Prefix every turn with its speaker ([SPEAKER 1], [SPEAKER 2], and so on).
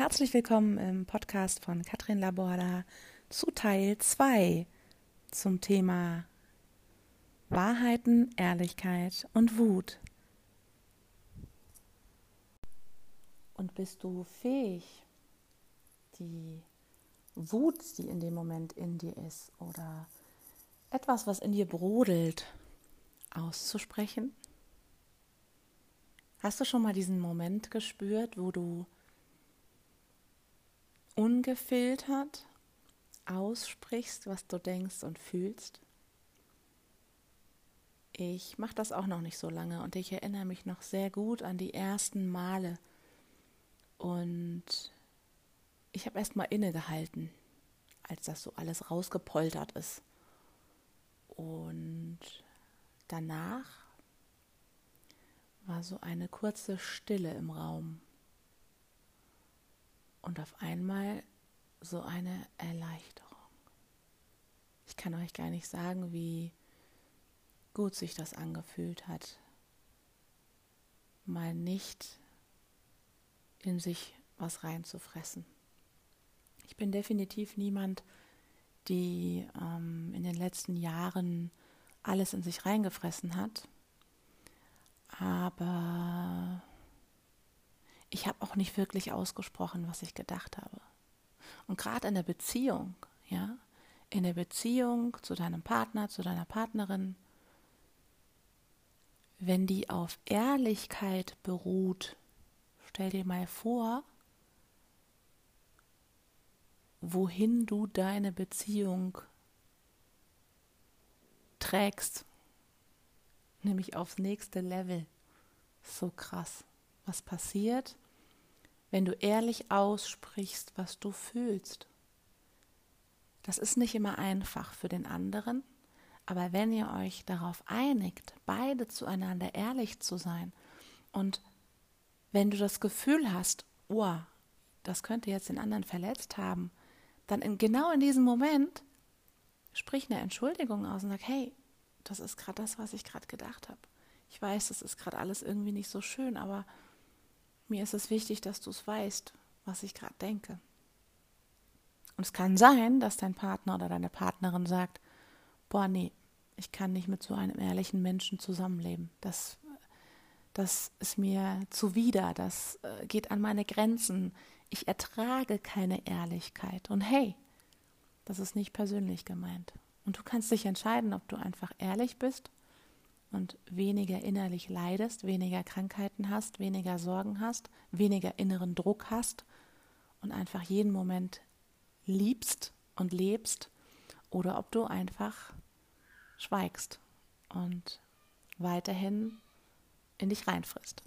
[SPEAKER 1] Herzlich willkommen im Podcast von Katrin Laborda zu Teil 2 zum Thema Wahrheiten, Ehrlichkeit und Wut. Und bist du fähig, die Wut, die in dem Moment in dir ist, oder etwas, was in dir brodelt, auszusprechen? Hast du schon mal diesen Moment gespürt, wo du ungefiltert aussprichst, was du denkst und fühlst? Ich mache das auch noch nicht so lange und ich erinnere mich noch sehr gut an die ersten Male. Und ich habe erst mal innegehalten, als das so alles rausgepoltert ist. Und danach war so eine kurze Stille im Raum und auf einmal so eine Erleichterung. Ich kann euch gar nicht sagen, wie gut sich das angefühlt hat, mal nicht in sich was reinzufressen. Ich bin definitiv niemand, die ähm, in den letzten Jahren alles in sich reingefressen hat. Aber ich habe auch nicht wirklich ausgesprochen, was ich gedacht habe. Und gerade in der Beziehung, ja, in der Beziehung zu deinem Partner, zu deiner Partnerin, wenn die auf Ehrlichkeit beruht, stell dir mal vor, wohin du deine Beziehung trägst, nämlich aufs nächste Level. So krass was passiert, wenn du ehrlich aussprichst, was du fühlst. Das ist nicht immer einfach für den anderen, aber wenn ihr euch darauf einigt, beide zueinander ehrlich zu sein und wenn du das Gefühl hast, oh, das könnte jetzt den anderen verletzt haben, dann in, genau in diesem Moment sprich eine Entschuldigung aus und sag, hey, das ist gerade das, was ich gerade gedacht habe. Ich weiß, das ist gerade alles irgendwie nicht so schön, aber mir ist es wichtig, dass du es weißt, was ich gerade denke. Und es kann sein, dass dein Partner oder deine Partnerin sagt, boah, nee, ich kann nicht mit so einem ehrlichen Menschen zusammenleben. Das, das ist mir zuwider, das äh, geht an meine Grenzen. Ich ertrage keine Ehrlichkeit. Und hey, das ist nicht persönlich gemeint. Und du kannst dich entscheiden, ob du einfach ehrlich bist und weniger innerlich leidest, weniger Krankheiten hast, weniger Sorgen hast, weniger inneren Druck hast und einfach jeden Moment liebst und lebst oder ob du einfach schweigst und weiterhin in dich reinfrisst.